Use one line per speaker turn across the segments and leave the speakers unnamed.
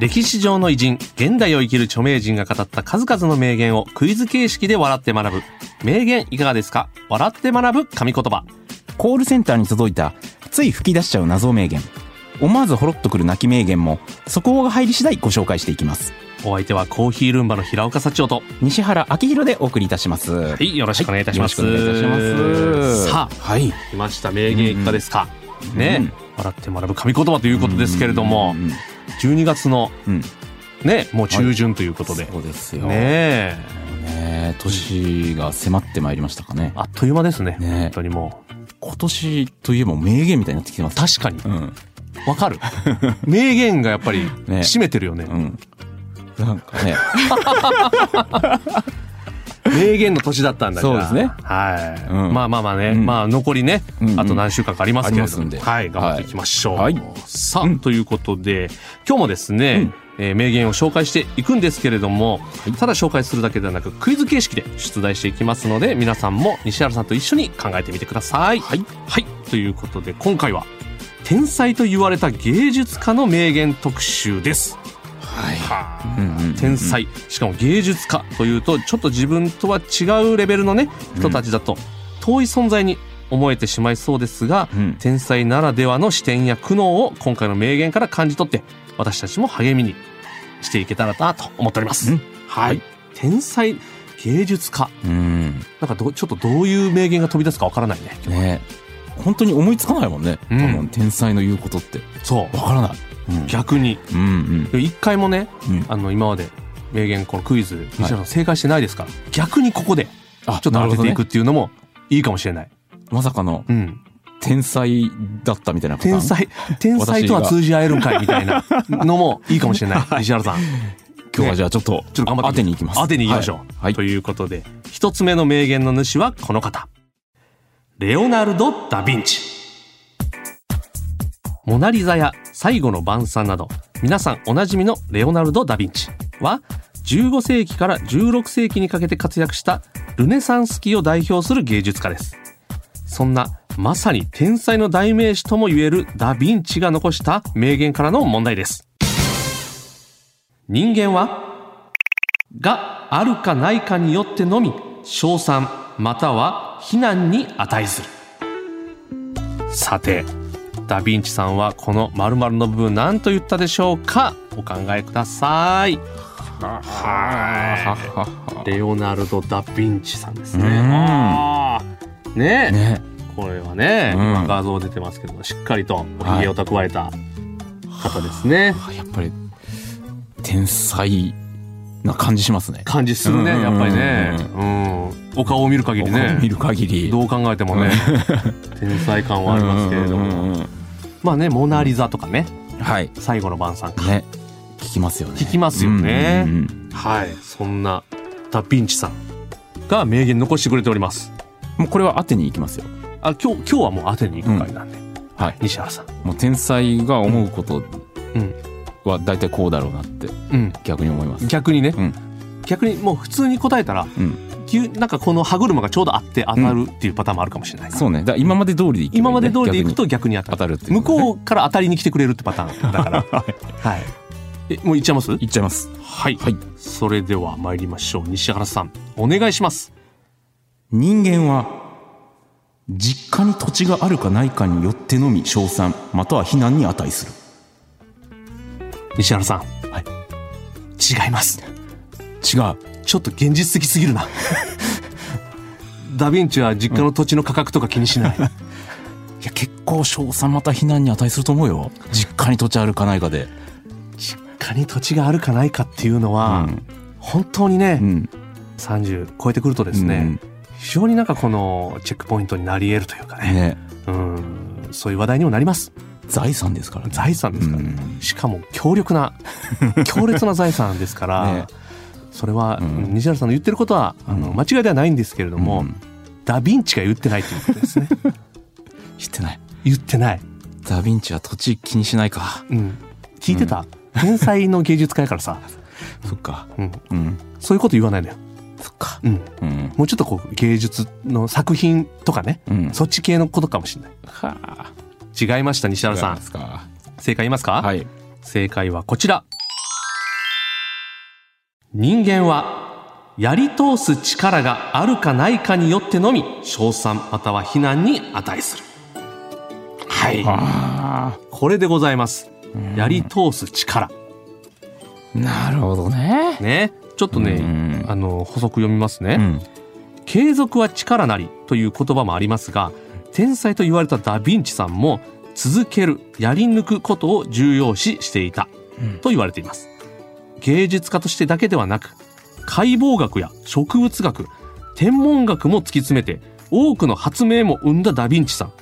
歴史上の偉人現代を生きる著名人が語った数々の名言をクイズ形式で笑って学ぶ。名言いかがですか？笑って学ぶ神言葉。
コールセンターに届いたつい吹き出しちゃう謎名言。思わずほろっとくる泣き名言も速報が入り次第ご紹介していきます。
お相手はコーヒールンバの平岡幸男と
西原明宏でお送りいたします。は
はいよろしくお願いいたします、
よろしくお願いいたします。
さあ
はい。
来ました。名言いかがですか、ね、
うん。
笑って学ぶ神言葉ということですけれども、
うんうん
12月の
うん。
ねもう中旬ということで、
そうですよ。
ね
年が迫ってまいりましたかね。
あっという間ですね。
ね
本当にも
今年といえば名言みたいになってきてます。
う確かに。
うん。
わかる。名言がやっぱり
ね
占めてるよね。
うん。なんかね
名言の年だったんだから。
そうですね。
はい、
うん。
まあまあまあね、
うん。
まあ残りね、
うんうん。
あと何週間かありますけれども。はい頑張っていきましょう、
はい。
さあ、
うん。
ということで今日もですね、えー名言を紹介していくんですけれども、ただ紹介するだけではなくクイズ形式で出題していきますので皆さんも西原さんと一緒に考えてみてください。はい、はい、ということで今回は天才と言われた芸術家の名言特集です
はい。
天才。しかも芸術家というとちょっと自分とは違うレベルのね人たちだと遠い存在に思えてしまいそうですが、
うん。
天才ならではの視点や苦悩を今回の名言から感じ取って私たちも励みにしていけたらなと思っております。
うん。
はい、
はい。
天才芸術家。
うん。
なんかどちょっとどういう名言が飛び出すかわからないね。
ね。本当に思いつかないもんね、
うん。
多分天才の言うことって。
そう。
わからない、うん、
逆に
うんうん
一回もね
うん
あの今まで名言このクイズ西原さん正解してないですか？ら、逆にここで
あ
ちょっと当てていくっていうのもいいかもしれない。
まさかの
うん。
天才だったみたいな
天才、天才とは通じ合えるんかいみたいな のもいいかもしれない。西原さん。
今日はじゃあちょっと
ちょっと頑張って
当てに行きます
当てに行きましょう。
はいはい
ということで、一つ目の名言の主はこの方。レオナルド・ダ・ヴィンチ。モナリザや最後の晩餐など、皆さんおなじみのレオナルド・ダ・ヴィンチは、15世紀から16世紀にかけて活躍したルネサンス期を代表する芸術家です。そんなまさに天才の代名詞とも言えるダ・ヴィンチが残した名言からの問題です。人間はがあるかないかによってのみ称賛または非難に値するさてダ・ヴィンチさんはこの〇〇の部分何と言ったでしょうか？お考えください。はいレオナルド・ダ・ヴィンチさんですね。ねえ
ね。
これはね、
うん。
今画像出てますけどしっかりとおひげを蓄えた方ですね、
あやっぱり天才な感じしますね。
感じするね
うん
やっぱりね、うん、お顔を見る限りね。
見る限り。
どう考えてもね、天才感はありますけれども、まあね「モナ・リザ」とかね。
はい「
最後の晩餐」か、
ね。聞きますよね。
聞きますよね。
うんうんうん
はい。そんなダ・ヴィンチさん。が名言残してくれております。
もうこれは当てに行きますよ。
あ今日今日はもう当てに行く回なんで、
はい。
西原さん。
もう天才が思うこと
うん。
は大体こうだろうなって
うん。
逆に思います。
逆にね、
うん。
逆にもう普通に答えたら
うん
急なんかこの歯車がちょうどあって当たるっていうパターンもあるかもしれないから、
そうね。だから今まで通りでいいいね。
今まで通りでいくと逆に。当たる。
当たるっていう
向
こ
うから当たりに来てくれるってパターンだから。はい。えもういっちゃいます？
いっちゃいます。
はい、
はい。
それでは参りましょう。西原さんお願いします。
人間は実家に土地があるかないかによってのみ称賛または非難に値する。
西原さん。
はい。
違います。
違う
ちょっと現実的すぎるな。ダ・ヴィンチは実家の土地の価格とか気にしない、
いや結構称賛また非難に値すると思うよ。実家に土地あるかないかで。
実家に土地があるかないかっていうのは、
うん。
本当にね、
うん。
30超えてくるとですね、非常になんかこのチェックポイントになり得るというかね。
ね。
うん。そういう話題にもなります。
財産ですからね。
財産ですから。ね
うん。
しかも強力な 強烈な財産ですから、
ね
それは、
うん
西原さんの言ってることは、あの
うん
間違いではないんですけれども、
うん
ダ・ヴィンチが言ってないということですね
知ってない。
言ってない、
ダヴィンチは土地気にしないか。
うん、聞いてた、天才の芸術家やからさ、
そっか。
うん、
うん。
そういうこと言わないのよ、
そっか。
うん、
うん。
もうちょっとこう芸術の作品とかね、
うん。
そっち系のことかもしれない
はあ。
違いました西原さん
ですか。
正解言いますか、
はい。
正解はこちら人間はやり通す力があるかないかによってのみ称賛または非難に値する。はい。
あ
これでございます。
あ。
やり通す力。
なるほどね。
ね。ちょっとね、
うん。
あの補足読みますね、
うん。
継続は力なりという言葉もありますが天才と言われたダ・ヴィンチさんも続けるやり抜くことを重要視していた
うん。
と言われています芸術家としてだけではなく解剖学や植物学天文学も突き詰めて多くの発明も生んだダ・ヴィンチさん。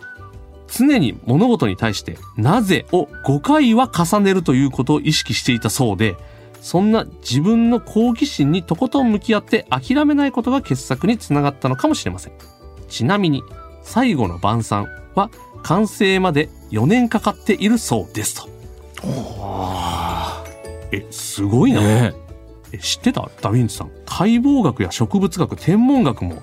常に物事に対して「なぜ」を5回は重ねるということを意識していたそうでそんな自分の好奇心にとことん向き合って諦めないことが傑作につながったのかもしれません。ちなみに最後の晩餐は完成まで4年かかっているそうですと。えすごいな、
ね。
え知ってた？ダ・ヴィンチさん。解剖学や植物学天文学も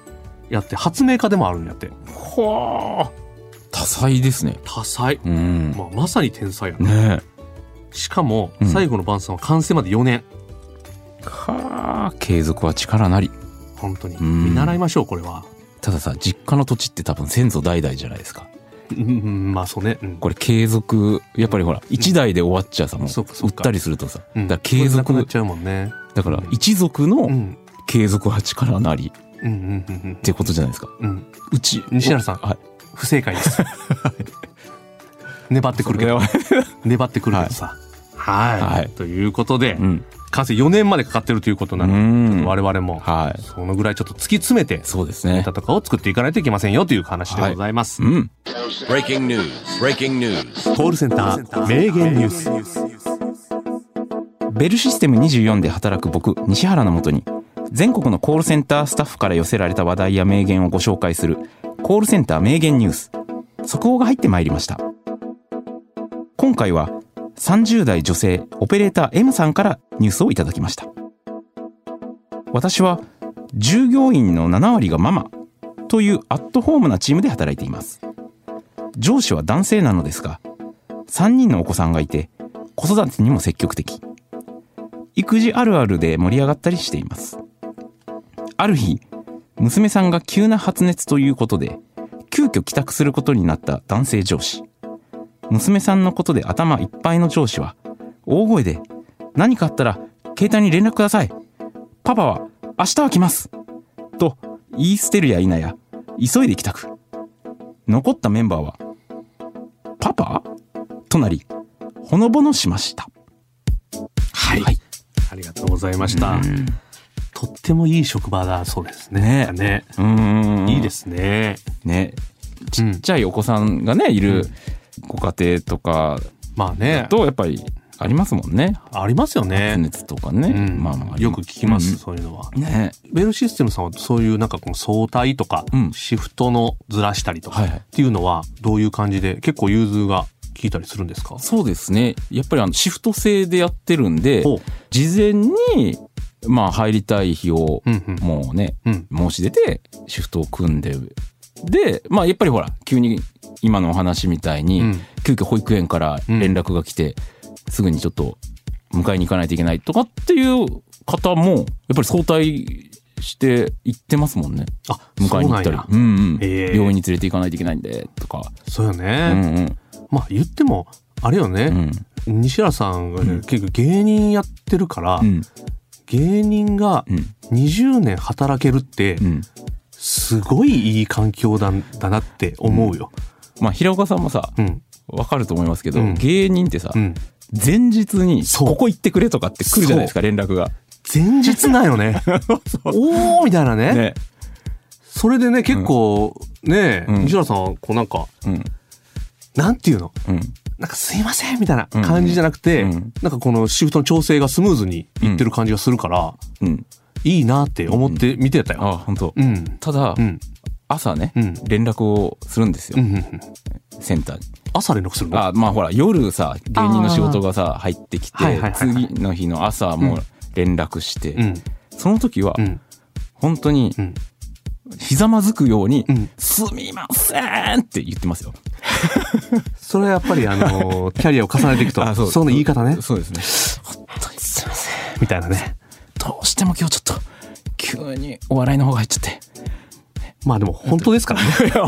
やって発明家でもあるんやって。
はあ。多彩ですね。
多彩、
うん。
まあ、まさに天才やな、
ね。
しかも
うん。
最後の晩餐は完成まで4年。
はあ。継続は力なり。
本当に。
うん。
見習いましょうこれは。
たださ、実家の土地って多分先祖代々じゃないですか。
まあそうね、うん。
これ継続、やっぱりほら、一代で終わっちゃうさ、もう、
そうかそうか。
売ったりするとさ、
うん。
だから継続、
なっちゃうもんね。
だから
うん。
一族の
うん。
継続は力なり
うんうんうんうん
ってことじゃないですか。
うん。
うち、
西原さん
はい。
不正解です。粘ってくるけど粘ってくるけどさ。はい、
はい。
ということで、
うん。
完成4年までかかってるということなので、
うん
我々も
はい。
そのぐらいちょっと突き詰めて
そうですね
ネタ。とかを作っていかないといけませんよという話でございます、
うん。
Breaking news. Breaking news.
コールセンター名言ニュース
ベルシステム24で働く僕、西原のもとに、全国のコールセンタースタッフから寄せられた話題や名言をご紹介する、コールセンター名言ニュース。速報が入ってまいりました。今回は、30代女性オペレーター M さんからニュースをいただきました。私は、従業員の7割がママというアットホームなチームで働いています。上司は男性なのですが、3人のお子さんがいて、子育てにも積極的。育児あるあるで盛り上がったりしています。ある日、娘さんが急な発熱ということで、急遽帰宅することになった男性上司。娘さんのことで頭いっぱいの上司は、大声で、何かあったら携帯に連絡ください。パパは明日は来ます。と言い捨てるや否や、急いで帰宅。残ったメンバーは、パパ？となり、ほのぼのしました。
はい、ありがとうございました、
うん。
とってもいい職場だそうですね。
ね。
ね。
うーん。
いいですね。
ね。ち
うん
っちゃいお子さんがねいるご家庭とか
まあね。
とやっぱりありますもんね。
ありますよ
発
ね、
熱とかね、
うん。
まあまあ。
よく聞きます、
うん。
そういうのは。
ね。
ベルシステムさんはそういうなんかこの相対とか、
うん。
シフトのずらしたりとかっていうのはどういう感じで結構融通が効いたりするんですか？
そうですね。やっぱりあのシフト制でやってるんで事前にまあ入りたい日を
うんうん。
もうね
うん。
申し出てシフトを組んででまあやっぱりほら急に今のお話みたいに、
うん。
急遽保育園から連絡が来て、すぐにちょっと迎えに行かないといけないとかっていう方もやっぱり早退して行ってますもんね。
あ
迎えに行ったり。
そうなんや。
うん病院に連れて行かないといけないんで。とか、
そうよ
う
ね、
んうん。
まあ言ってもあれよね、
うん。
西原さんがね、
うん。
結構芸人やってるから、
うん。
芸人が
うん。
20年働けるって
うん
すごいいい環境だだなって思うよ。
まあ平岡さんもさ
うん。
わかると思いますけど、
うん。
芸人ってさ、
うん。
前日にここ行ってくれとかって来るじゃないですか連絡が。
前日なんよね。おーみたいなね。
ね。
それでね、結構、ね、
うん。
西原さんはこうなんか、
うん。
なんていうの？
うん。
なんかすいませんみたいな感じじゃなくて、
うん。
なんかこのシフトの調整がスムーズにいってる感じがするから、
うん。
いいなって思って見てたよ。
あ、本当。
うん。
ただ、
うん。
朝ね、
うん
連絡をするんですよ。センターに。
朝連絡するの？
あ、まあほら、夜さ、芸人の仕事がさ、入ってきて
はいはいはい、はい
次の日の朝も連絡して、
うん。
その時は
う、ん。
本当に
うん。
ひざまずくように、
うん
すみませんって言ってますよ。
それはやっぱりあのー キャリアを重ねていくと、
あそう
その言い方ね。
そうですね。本当にすいません。
みたいなね。
どうしても今日ちょっと、急にお笑いの方が入っちゃって。
まあでも本当ですからね。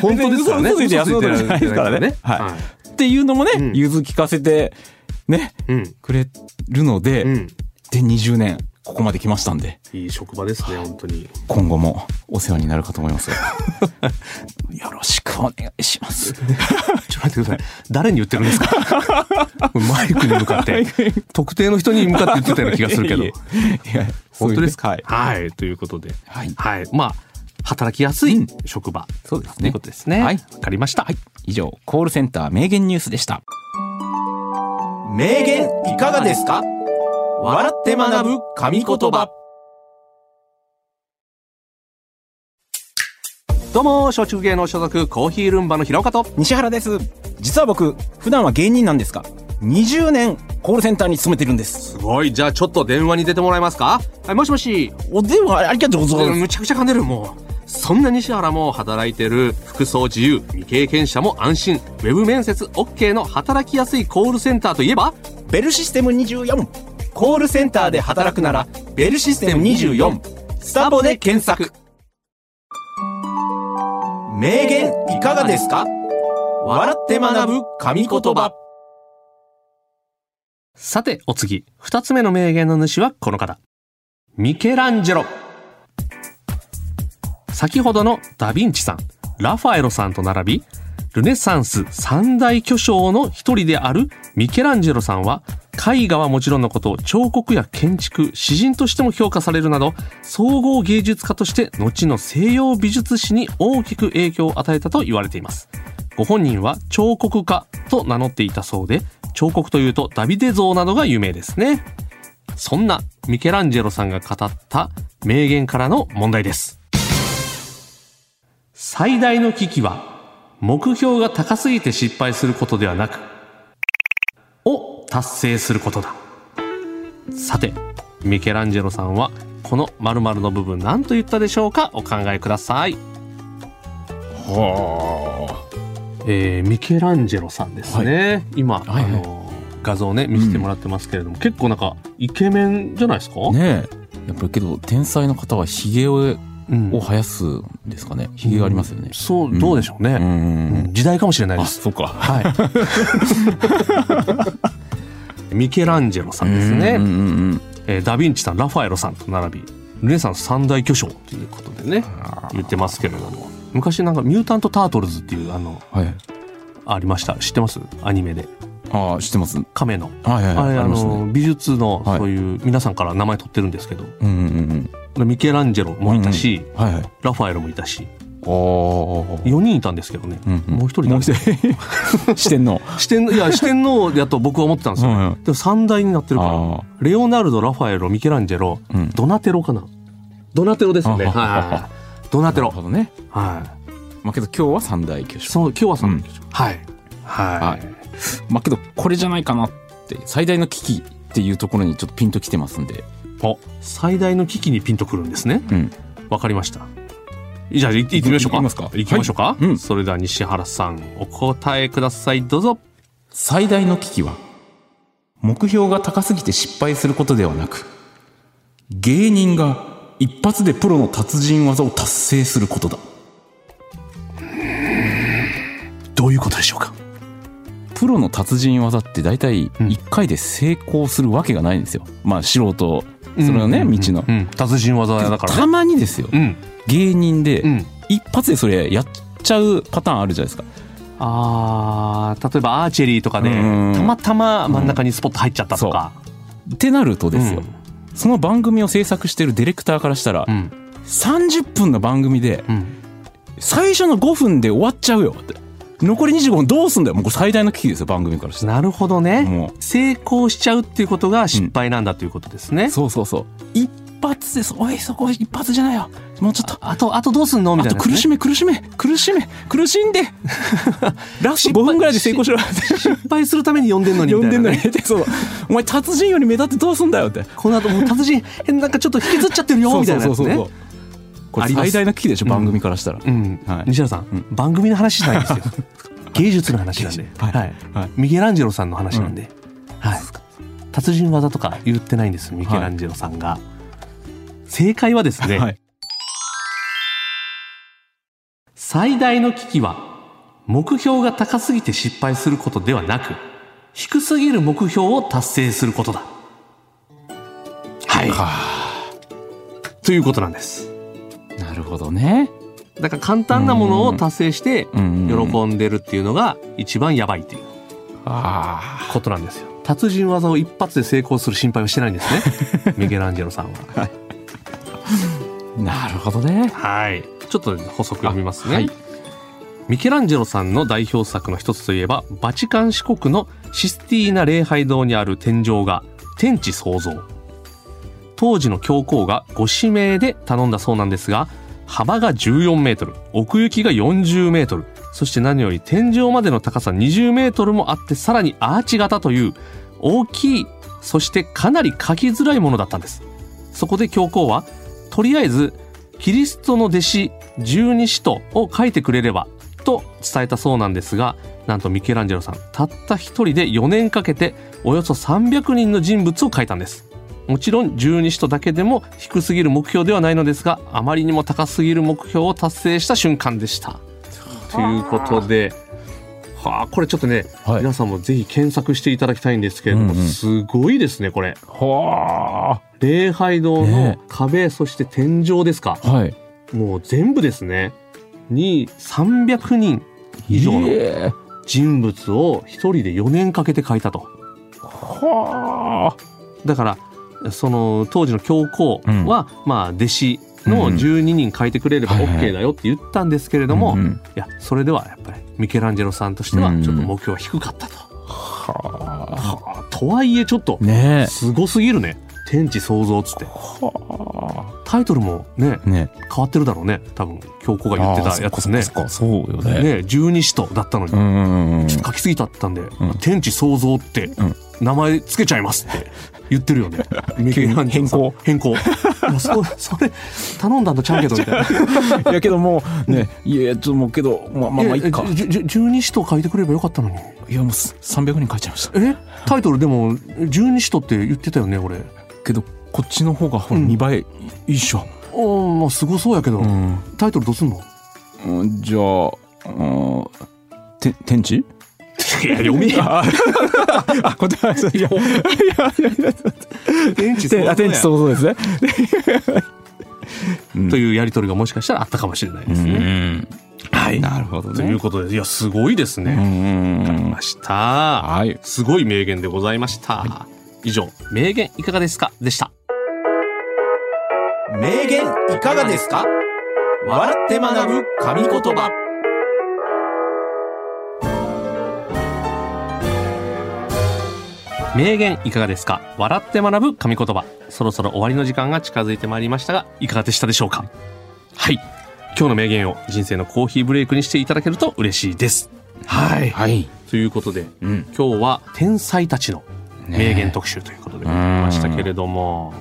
本当ですからね。
嘘ついて休ないですからね。
は
はい。っていうのもね、
うん
融通聞かせて、ね。くれるので、
うん。
で、20年、ここまで来ましたんで、
いい職場ですね、本当に。
今後もお世話になるかと思いますよ。よろしくお願いします。
ちょっと待ってください。誰に言ってるんですか？マイクに向かって。特定の人に向かって言ってたような気がするけど。
いや、
本当ですか？
はい。
はい。ということで。
はい
はい。まあ、働きやすい職場。
そうですね
ということですね。
はい
わかりました。
はい。以上、コールセンター名言ニュースでした。
名言いかがですか？笑って学ぶ神言葉
どうも、松竹芸能所属コーヒールンバの平岡と。
西原です。実は僕、普段は芸人なんですが、20年コールセンターに勤めてるんです。
すごい。じゃあちょっと電話に出てもらえますか？はい、もしもし。
お電話ありがとうございます。
むちゃくちゃ噛んでる、もう。そんな西原も働いてる服装自由、未経験者も安心、ウェブ面接 OK の働きやすいコールセンターといえば？
ベルシステム24。
コールセンターで働くならベルシステム24スタボで検索名言いかがですか？笑って学ぶ神言葉
さて、お次。二つ目の名言の主はこの方。ミケランジェロ。先ほどのダヴィンチさん、ラファエロさんと並び、ルネサンス三大巨匠の一人であるミケランジェロさんは、絵画はもちろんのこと、彫刻や建築、詩人としても評価されるなど、総合芸術家として後の西洋美術史に大きく影響を与えたと言われています。ご本人は彫刻家と名乗っていたそうで、彫刻というとダビデ像などが有名ですね。そんなミケランジェロさんが語った名言からの問題です。最大の危機は目標が高すぎて失敗することではなく、達成することだ。さて、ミケランジェロさんはこの〇〇の部分何と言ったでしょうか？お考えください。
は
えーミケランジェロさんですね。今、
はいはい
あの画像ね見せてもらってますけれども、結構なんかイケメンじゃないですか？
あ。ねえ。やっぱりけど、天才の方はヒゲを
うん
を生やすんですかね？ヒゲがありますよね。
そう、どうでしょうね。
うん
うん時代かもしれないで
あ、
す。
そうか。
はい。ミケランジェロさんですね。
うんうんうん
えーダ・ヴィンチさん、ラファエロさんと並び、ルネサンス三大巨匠ということでね、言ってますけれども。昔なんかミュータント・タートルズっていうあの、
はい。
ありました。知ってます？アニメで。
ああ、知ってます。
亀の。
はいはいはい。
あれ、あの、美術の
はい
そういう皆さんから名前取ってるんですけど、
うんうんうん
ミケランジェロもいたし、
うん。はいはい。
ラファエロもいたし。4人いたんですけどね。
うんうん。
もう一人
もう一人。四天王。
四天いや四天王だと僕は思ってたんですよ、
うんうん。
でも三大になってるから
あ
レオナルドラファエロミケランジェロ、
うん。
ドナテロかな。ドナテロですね。はいドナテロ。
なるほどね。
はい。
まあけど今日は三大巨匠。
そう今日は三大、はい。
は
はい。い、
まあけどこれじゃないかなって、最大の危機っていうところにちょっとピンときてますんで。
お最大の危機にピンとくるんですね。
うん。
わかりましたじゃあ行ってみましょうか。
行きますか。
行きましょうか、
はい。うん。
それでは西原さんお答えください。どうぞ。
最大の危機は、目標が高すぎて失敗することではなく、芸人が一発でプロの達人技を達成することだ。
どういうことでしょうか？
プロの達人技って大体一回で成功するわけがないんですよ。まあ素人、それはね、
うん
道の。
うん達人技だから
た
ね
まにですよ。
うん。
芸人で
うん。
一発でそれやっちゃうパターンあるじゃないですか。
あー例えばアーチェリーとかで
うん。
たまたま真ん中にスポット入っちゃったとか、
ってなるとですよ、その番組を制作してるディレクターからしたら、
うん。
30分の番組で
うん。
最初の5分で終わっちゃうよって。残り25分どうすんだよ。もうこれ最大の危機ですよ番組からして。
なるほどね。
も
成功しちゃうっていうことが失敗なんだということですね、
そうそうそう。一発ですおいそこ一発じゃないよ。もうちょっと。
あとあとどうすんの？み
あ
たいな、ね、
と苦しめ苦しめ苦しめ苦しんで。ラスト5分ぐらいで成功しろ
失敗するために呼んでんのにみ
呼んでんのに。そう。お前達人より目立ってどうすんだよって。
この後もう達人変なんかちょっと引きずっちゃってるよみたいなやつね。
これ
あります
最大の危機でしょ番組からしたら、
うん、
はい。
西原さん、
うん。
番組の話じゃないですよ。芸術の話なんで、
はい。
はい。
はい。
ミケランジェロさんの話なんで、はい、達人技とか言ってないんですミケランジェロさんが、正解はですね、
はい。
最大の危機は目標が高すぎて失敗することではなく低すぎる目標を達成することだ。はい。ということなんです
なるほどね。
だから簡単なものを達成して喜んでるっていうのが一番やばいっていう。
あ
ことなんですよ。達人技を一発で成功する心配はしてないんですね。ミケランジェロさんは。
あなるほどね。
はい。ちょっと補足読みますね、
はい。
ミケランジェロさんの代表作の一つといえばバチカン市国のシスティーナ礼拝堂にある天井画天地創造当時の教皇がご指名で頼んだそうなんですが幅が14メートル奥行きが40メートルそして何より天井までの高さ20メートルもあってさらにアーチ型という大きいそしてかなり描きづらいものだったんです。そこで教皇はとりあえずキリストの弟子十二使徒を書いてくれればと伝えたそうなんですがなんとミケランジェロさんたった一人で4年かけておよそ300人の人物を書いたんです。もちろん十二使徒だけでも低すぎる目標ではないのですがあまりにも高すぎる目標を達成した瞬間でした。ということではあこれちょっとね、
はい。
皆さんもぜひ検索していただきたいんですけれども、
うんうん。
すごいですねこれ。
は
礼拝堂の
ね
壁、そして天井ですか。
あはい。
もう全部ですね。に300人以上の
え。
人物を一人で4年かけて描いたと。
は
だからその当時の教皇は、まあ弟子の12人描いてくれれば OK だよって言ったんですけれ
あ
ども、い
うんうん。
やそれではやっぱりミケランジェロさんとしては
うん。
ちょっと目標は低かったと、
は
はあ。とはいえちょっとすごすぎるね。天地創造っつって。タイトルもね
えね。
変わってるだろうね。多分教皇が言ってたやつね。
そうよね。
ね十二使徒だったのに。
うんうんうん
書きすぎたったんで、
ん。
天地創造って
ん。
名前つけちゃいますって言ってるよね。ミケランジェロさん変更。もうそそれ頼んだんとちゃうけどみたいな。
いやけどもうねいやいやちょっともうけどまあまあまあいいか
十二使徒書いてくれればよかったのに。
いやもう300人書いちゃいました
えタイトルでも十二使徒って言ってたよね俺。
けどこっちの方がほら
うん
2倍いいっしょ
おーまあすごそうやけど、
うん
タイトルどうすんの？
うんじゃあうんて天地
いや読めや。
あこっちはいやいやいや
天地
てあ天地ですね
造というやり取りがもしかしたらあったかもしれないですね。
ん
はい。
なるほど
ということでいやすごいですね。
うんうんうん
ました。
はい
すごい名言でございました。以上、名言いかがですかでした。
名言いかがですか笑って学ぶ神言葉
名言いかがですか？笑って学ぶ神言葉。そろそろ終わりの時間が近づいてまいりましたが、いかがでしたでしょうか？はい。今日の名言を人生のコーヒーブレイクにしていただけると嬉しいです。はい。
はい
ということで、
うん
今日は天才たちの名言特集ということでございましたけれども、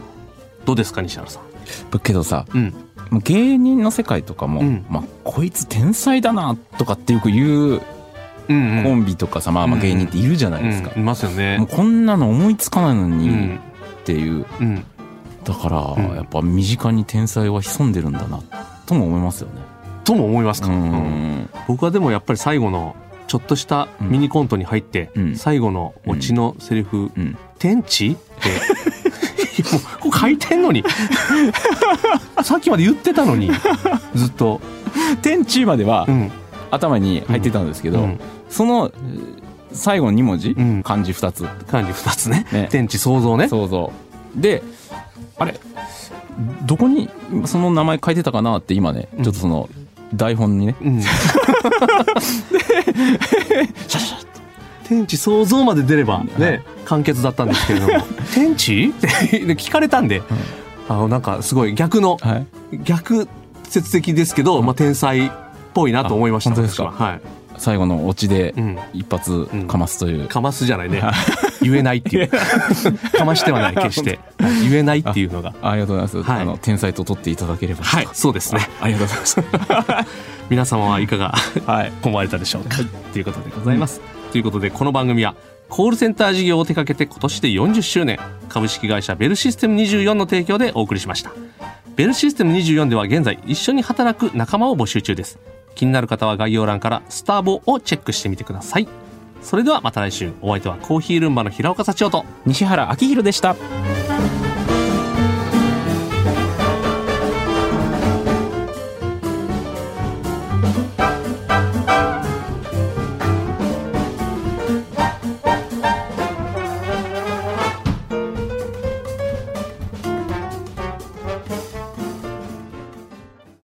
どうですか西原さん？
けどさ
うん。
もう芸人の世界とかも、
うん
まあ、こいつ天才だなとかってよく言う
うん、
コンビとかさ、まあまあ芸人っているじゃないですか、
うんいますよね。
もう。こんなの思いつかないの
う
に
ん。
っていう、
うん。
だから、
うん。
やっぱ身近に天才は潜んでるんだなとも思いますよね。
とも思いますか、
う
うん
ん。
僕はでもやっぱり最後のちょっとしたミニコントに入って、
うん。
最後のオチのセリフ
うん「
天地?」って もう書いてんのに。さっきまで言ってたのにずっと、
天地までは
うん
頭に入ってたんですけど、
うん。
そのえー最後の2文字、
うん。
漢字2つ。
漢字2つね。
ね。
天地創造ね。
想像であれどこにその名前書いてたかなって今ね、
うん。
ちょっとその台本にね。
うん。天地創造まで出ればね、完結だったんですけれども、天地？って聞かれたんで、あの、なんかすごい逆の、
はい。
逆説的ですけど、まあ、天才っぽいなと思いました。
あ本当ですか？
私は。はい。
最後のオチで
うん。
一発かますという、
かますじゃないね。言えないっていう。かましてはない、決して。はい。言えないっていうのが。
ありがとうございます、
はい。
あの天才と取っていただければ。
はい、そうですね。
ありがとうございます。
皆様はいかが
はい。
思われたでしょうか、ということでございます、ということでこの番組はコールセンター事業を手掛けて今年で40周年株式会社ベルシステム24の提供でお送りしました。ベルシステム24では現在一緒に働く仲間を募集中です気になる方は概要欄からスターボをチェックしてみてください。それではまた来週。お相手はコーヒールンバの平岡幸男と
西原明宏でした。